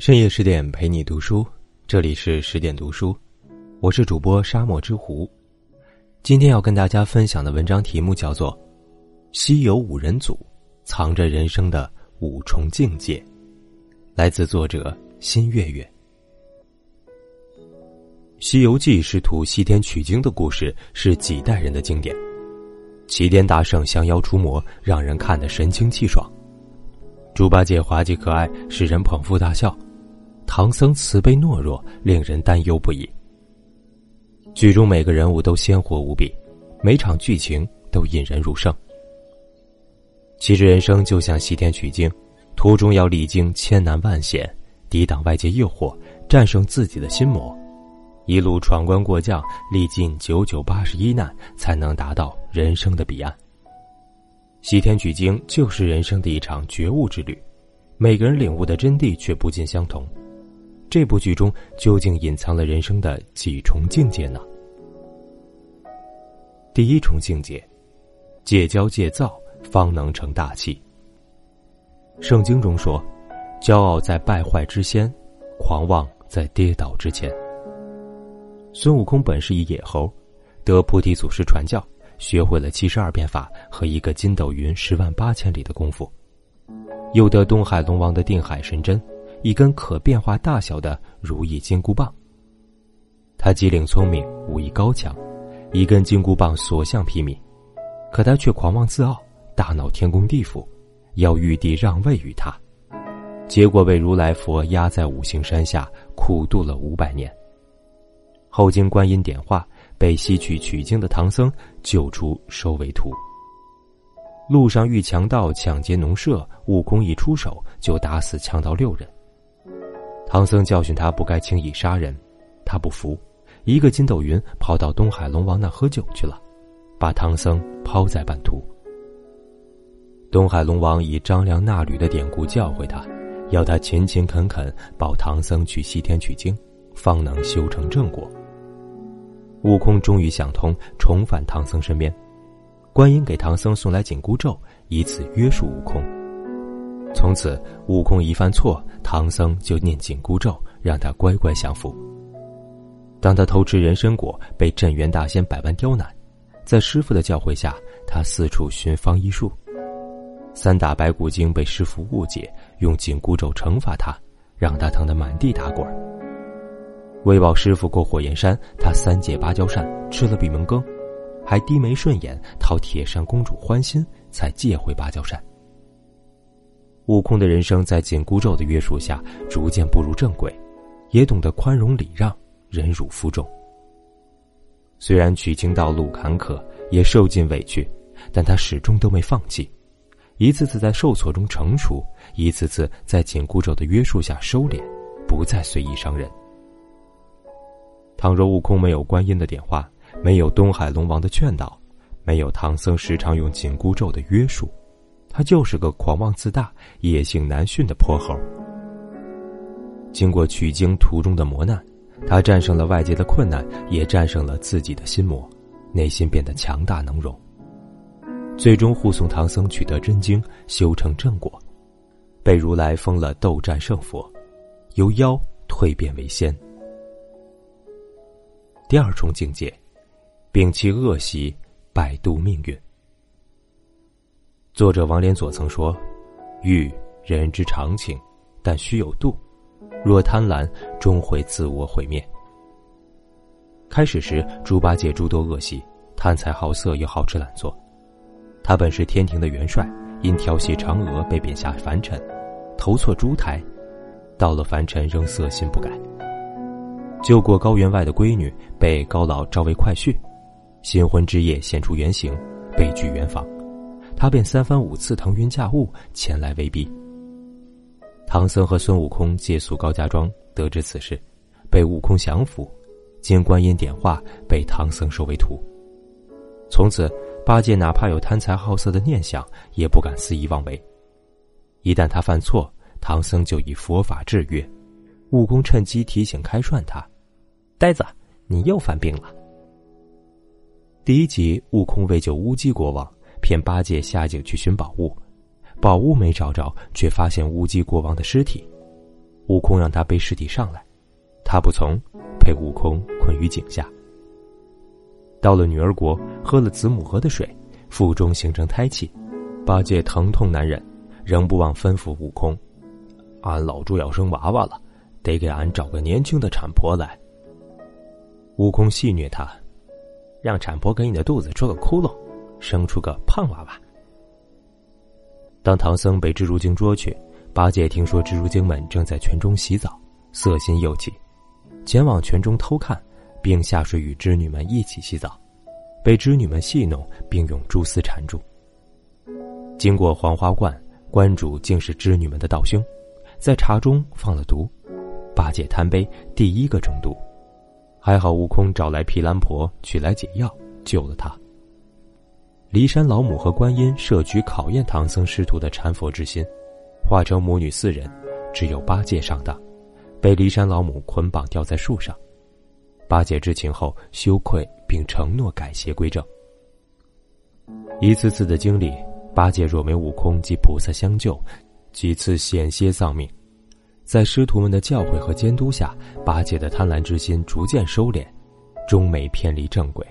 深夜十点陪你读书，这里是十点读书，我是主播沙漠之狐。今天要跟大家分享的文章题目叫做《西游五人组藏着人生的五重境界》，来自作者新月月。《西游记》师徒西天取经的故事是几代人的经典，齐天大圣降妖除魔，让人看得神清气爽；猪八戒滑稽可爱，使人捧腹大笑。唐僧慈悲懦弱，令人担忧不已。剧中每个人物都鲜活无比，每场剧情都引人入胜。其实人生就像西天取经，途中要历经千难万险，抵挡外界诱惑，战胜自己的心魔，一路闯关过将，历尽九九八十一难，才能达到人生的彼岸。西天取经就是人生的一场觉悟之旅，每个人领悟的真谛却不尽相同。这部剧中究竟隐藏了人生的几重境界呢？第一重境界，戒骄戒躁，方能成大器。圣经中说：“骄傲在败坏之先，狂妄在跌倒之前。”孙悟空本是一野猴，得菩提祖师传教，学会了七十二变法和一个筋斗云十万八千里的功夫，又得东海龙王的定海神针。一根可变化大小的如意金箍棒。他机灵聪明，武艺高强，一根金箍棒所向披靡，可他却狂妄自傲，大闹天宫地府，要玉帝让位于他，结果被如来佛压在五行山下苦度了五百年。后经观音点化，被西去取经的唐僧救出，收为徒。路上遇强盗抢劫农舍，悟空一出手就打死强盗六人。唐僧教训他不该轻易杀人，他不服，一个筋斗云跑到东海龙王那喝酒去了，把唐僧抛在半途。东海龙王以张良纳履的典故教诲他，要他勤勤恳恳保唐僧去西天取经，方能修成正果。悟空终于想通，重返唐僧身边，观音给唐僧送来紧箍咒，以此约束悟空。从此，悟空一犯错，唐僧就念紧箍咒，让他乖乖降服。当他偷吃人参果，被镇元大仙百般刁难，在师傅的教诲下，他四处寻方医术。三打白骨精被师傅误解，用紧箍咒惩罚他，让他疼得满地打滚。为保师傅过火焰山，他三借芭蕉扇，吃了闭门羹，还低眉顺眼讨铁扇公主欢心，才借回芭蕉扇。悟空的人生在紧箍咒的约束下，逐渐步入正轨，也懂得宽容礼让、忍辱负重。虽然取经道路坎坷，也受尽委屈，但他始终都没放弃，一次次在受挫中成熟，一次次在紧箍咒的约束下收敛，不再随意伤人。倘若悟空没有观音的点化，没有东海龙王的劝导，没有唐僧时常用紧箍咒的约束，他就是个狂妄自大、野性难驯的泼猴。经过取经途中的磨难，他战胜了外界的困难，也战胜了自己的心魔，内心变得强大能容。最终护送唐僧取得真经，修成正果，被如来封了斗战胜佛，由妖蜕变为仙。第二重境界，摒弃恶习，摆渡命运。作者王连佐曾说：“欲人之常情，但须有度。若贪婪，终会自我毁灭。”开始时，猪八戒诸多恶习，贪财好色又好吃懒做。他本是天庭的元帅，因调戏嫦娥被贬下凡尘，投错猪胎，到了凡尘仍色心不改。救过高员外的闺女，被高老招为快婿，新婚之夜现出原形，被拒圆房。他便三番五次腾云驾雾前来威逼。唐僧和孙悟空借宿高家庄，得知此事，被悟空降服，经观音点化，被唐僧收为徒。从此，八戒哪怕有贪财好色的念想，也不敢肆意妄为。一旦他犯错，唐僧就以佛法制约，悟空趁机提醒开涮他：“呆子，你又犯病了。”第一集，悟空为救乌鸡国王。骗八戒下井去寻宝物，宝物没找着，却发现乌鸡国王的尸体。悟空让他背尸体上来，他不从，被悟空困于井下。到了女儿国，喝了子母河的水，腹中形成胎气，八戒疼痛难忍，仍不忘吩咐悟空：“俺老猪要生娃娃了，得给俺找个年轻的产婆来。”悟空戏谑他：“让产婆给你的肚子戳个窟窿，生出个胖娃娃。”当唐僧被蜘蛛精捉去。八戒听说蜘蛛精们正在泉中洗澡，色心又起，前往泉中偷看，并下水与织女们一起洗澡，被织女们戏弄，并用蛛丝缠住。经过黄花观，观主竟是织女们的道兄，在茶中放了毒，八戒贪杯，第一个中毒，还好悟空找来毗蓝婆取来解药，救了他。骊山老母和观音设局考验唐僧师徒的禅佛之心。化成母女四人，只有八戒上当，被骊山老母捆绑吊在树上。八戒知情后羞愧，并承诺改邪归正。一次次的经历，八戒若没悟空及菩萨相救，几次险些丧命。在师徒们的教诲和监督下，八戒的贪婪之心逐渐收敛，终没偏离正轨。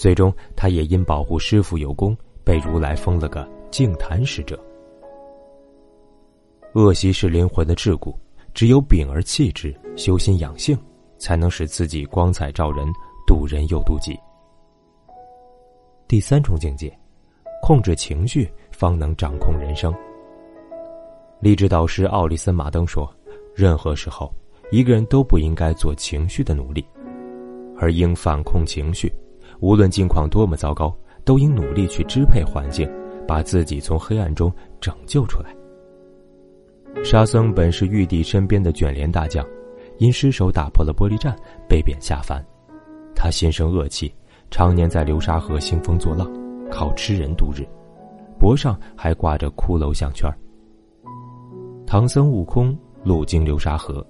最终，他也因保护师傅有功，被如来封了个净坛使者。恶习是灵魂的桎梏，只有秉而弃之，修心养性，才能使自己光彩照人，渡人又渡己。第三重境界，控制情绪，方能掌控人生。励志导师奥利森·马登说：“任何时候，一个人都不应该做情绪的奴隶，而应反控情绪。无论境况多么糟糕，都应努力去支配环境，把自己从黑暗中拯救出来。”沙僧本是玉帝身边的卷帘大将，因失手打破了玻璃栈，被贬下凡。他心生恶气，常年在流沙河兴风作浪，靠吃人度日，脖上还挂着骷髅项圈。唐僧、悟空路经流沙河，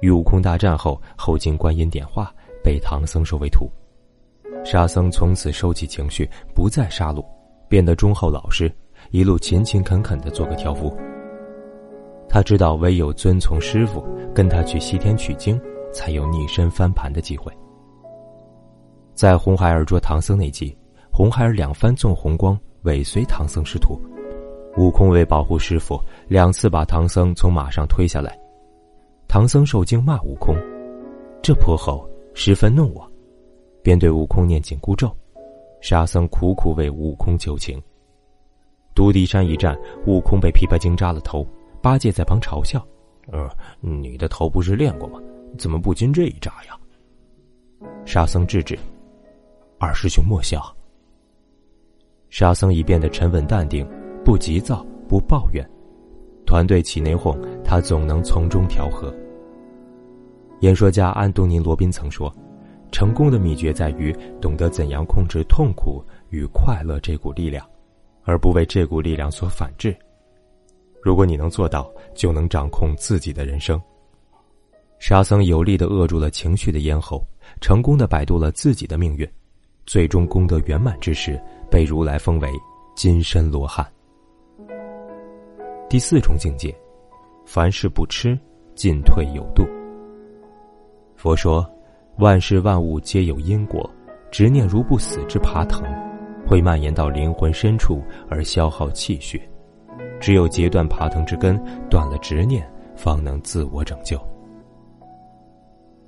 与悟空大战后，后经观音点化，被唐僧收为徒。沙僧从此收起情绪，不再杀戮，变得忠厚老实，一路勤勤恳恳的做个挑夫。他知道，唯有遵从师傅，跟他去西天取经，才有逆身翻盘的机会。在红孩儿捉唐僧那集，红孩儿两番纵红光，尾随唐僧师徒。悟空为保护师傅，两次把唐僧从马上推下来。唐僧受惊，骂悟空：“这泼猴十分弄我。”便对悟空念紧箍咒。沙僧苦苦为悟空求情。独敌山一战，悟空被琵琶精扎了头。八戒在旁嘲笑：“呃，你的头不是练过吗？怎么不经这一扎呀？”沙僧制止：“二师兄莫笑。”沙僧已变得沉稳淡定，不急躁，不抱怨。团队起内讧，他总能从中调和。演说家安东尼·罗宾曾说：“成功的秘诀在于懂得怎样控制痛苦与快乐这股力量，而不为这股力量所反制。”如果你能做到，就能掌控自己的人生。沙僧有力的扼住了情绪的咽喉，成功的摆渡了自己的命运，最终功德圆满之时，被如来封为金身罗汉。第四重境界，凡事不吃，进退有度。佛说，万事万物皆有因果，执念如不死之爬藤，会蔓延到灵魂深处而消耗气血。只有截断爬藤之根，断了执念，方能自我拯救。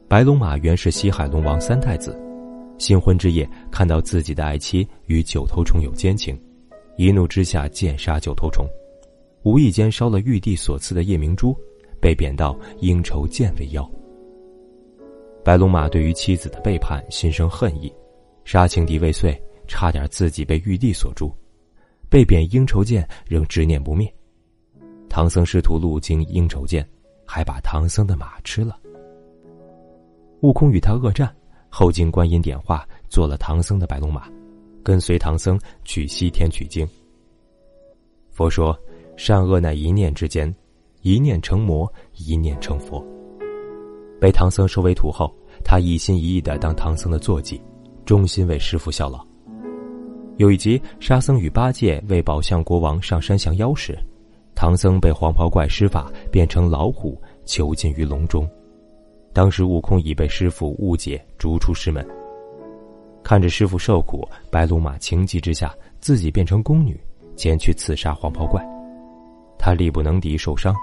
白龙马原是西海龙王三太子，新婚之夜看到自己的爱妻与九头虫有奸情，一怒之下剑杀九头虫，无意间烧了玉帝所赐的夜明珠，被贬到应酬剑为妖。白龙马对于妻子的背叛心生恨意，杀情敌未遂，差点自己被玉帝所诛。被贬应酬剑仍执念不灭，唐僧师徒路经应酬剑，还把唐僧的马吃了。悟空与他恶战，后经观音点化，做了唐僧的白龙马，跟随唐僧去西天取经。佛说，善恶乃一念之间，一念成魔，一念成佛。被唐僧收为徒后，他一心一意的当唐僧的坐骑，忠心为师傅效劳。有一集，沙僧与八戒为宝象国王上山降妖时，唐僧被黄袍怪施法变成老虎，囚禁于笼中。当时悟空已被师傅误解，逐出师门。看着师傅受苦，白龙马情急之下，自己变成宫女，前去刺杀黄袍怪。他力不能敌，受伤，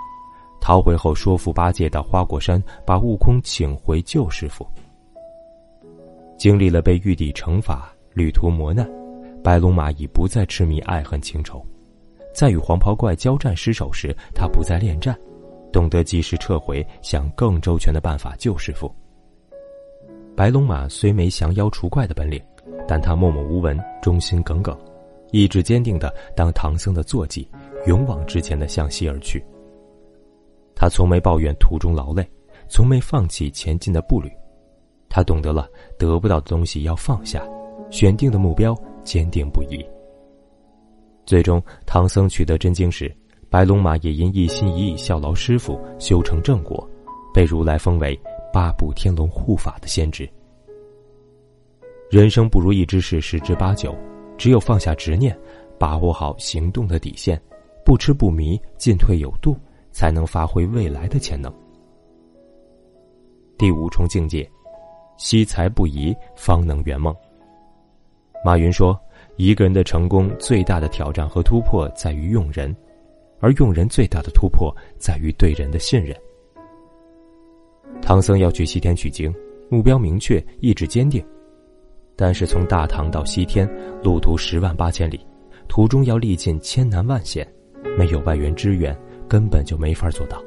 逃回后说服八戒到花果山，把悟空请回救师傅。经历了被玉帝惩罚、旅途磨难，白龙马已不再痴迷爱恨情仇。在与黄袍怪交战失手时，他不再恋战，懂得及时撤回，想更周全的办法救师傅。白龙马虽没降妖除怪的本领，但他默默无闻，忠心耿耿，意志坚定的当唐僧的坐骑，勇往直前的向西而去。他从没抱怨途中劳累，从没放弃前进的步履。他懂得了得不到的东西要放下，选定的目标坚定不移。最终，唐僧取得真经时，白龙马也因一心一意效劳师傅，修成正果，被如来封为八部天龙护法的先知。人生不如意之事十之八九，只有放下执念，把握好行动的底线，不痴不迷，进退有度，才能发挥未来的潜能。第五重境界。惜才不移，方能圆梦。马云说：“一个人的成功最大的挑战和突破在于用人，而用人最大的突破在于对人的信任。”唐僧要去西天取经，目标明确，意志坚定。但是从大唐到西天，路途十万八千里，途中要历尽千难万险，没有外援支援，根本就没法做到。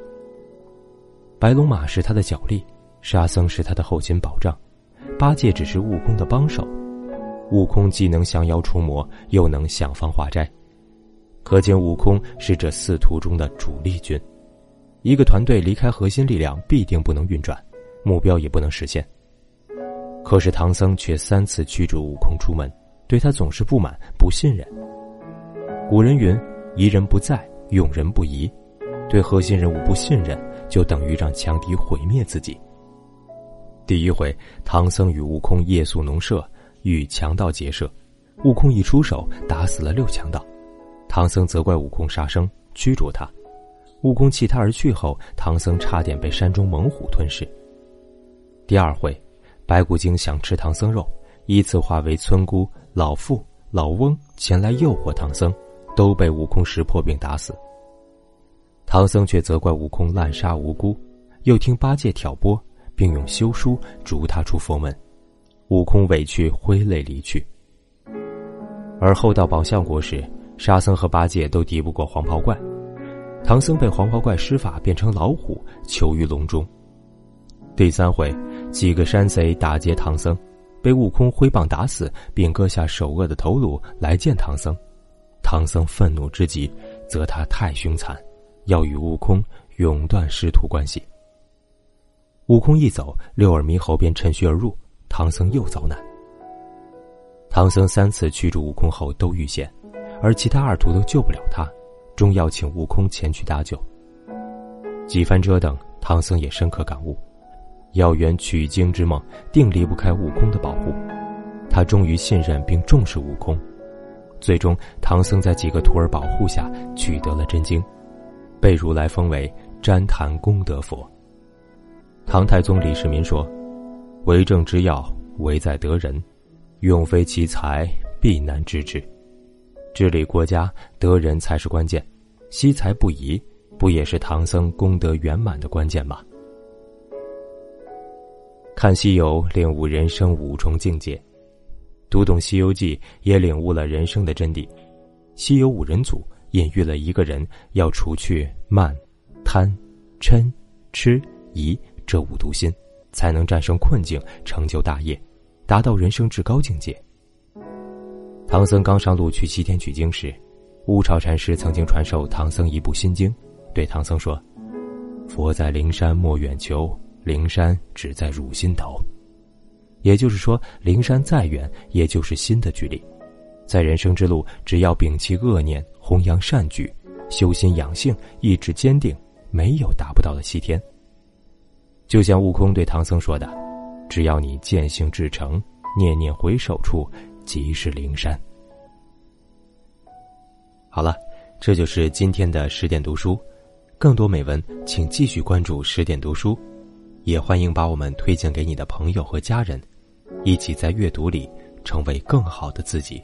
白龙马是他的脚力。沙僧是他的后勤保障，八戒只是悟空的帮手。悟空既能降妖除魔，又能想方化斋，可见悟空是这四徒中的主力军。一个团队离开核心力量，必定不能运转，目标也不能实现。可是唐僧却三次驱逐悟空出门，对他总是不满、不信任。古人云：“疑人不在，用人不疑。”对核心人物不信任，就等于让强敌毁灭自己。第一回，唐僧与悟空夜宿农舍，与强盗结社，悟空一出手，打死了六强盗。唐僧责怪悟空杀生，驱逐他。悟空弃他而去后，唐僧差点被山中猛虎吞噬。第二回，白骨精想吃唐僧肉，依次化为村姑、老妇、老翁前来诱惑唐僧，都被悟空识破并打死。唐僧却责怪悟空滥杀无辜，又听八戒挑拨。并用休书逐他出佛门，悟空委屈挥泪离去。而后到宝象国时，沙僧和八戒都敌不过黄袍怪，唐僧被黄袍怪施法变成老虎，囚于笼中。第三回，几个山贼打劫唐僧，被悟空挥棒打死，并割下首恶的头颅来见唐僧。唐僧愤怒之极，责他太凶残，要与悟空永断师徒关系。悟空一走，六耳猕猴便趁虚而入，唐僧又遭难。唐僧三次驱逐悟空后都遇险，而其他二徒都救不了他，终要请悟空前去搭救。几番折腾，唐僧也深刻感悟，要圆取经之梦，定离不开悟空的保护。他终于信任并重视悟空，最终唐僧在几个徒儿保护下取得了真经，被如来封为旃檀功德佛。唐太宗李世民说：“为政之要，唯在得人，用非其才，必难治之。治理国家，得人才是关键。惜才不移，不也是唐僧功德圆满的关键吗？”看《西游》，领悟人生五重境界；读懂《西游记》，也领悟了人生的真谛。西游五人组隐喻了一个人要除去慢、贪、嗔、痴、疑。这五毒心，才能战胜困境，成就大业，达到人生至高境界。唐僧刚上路去西天取经时，乌巢禅师曾经传授唐僧一部心经，对唐僧说：“佛在灵山莫远求，灵山只在汝心头。”也就是说，灵山再远，也就是心的距离。在人生之路，只要摒弃恶念，弘扬善举，修心养性，意志坚定，没有达不到的西天。就像悟空对唐僧说的：“只要你见性至诚，念念回首处，即是灵山。”好了，这就是今天的十点读书。更多美文，请继续关注十点读书，也欢迎把我们推荐给你的朋友和家人，一起在阅读里成为更好的自己。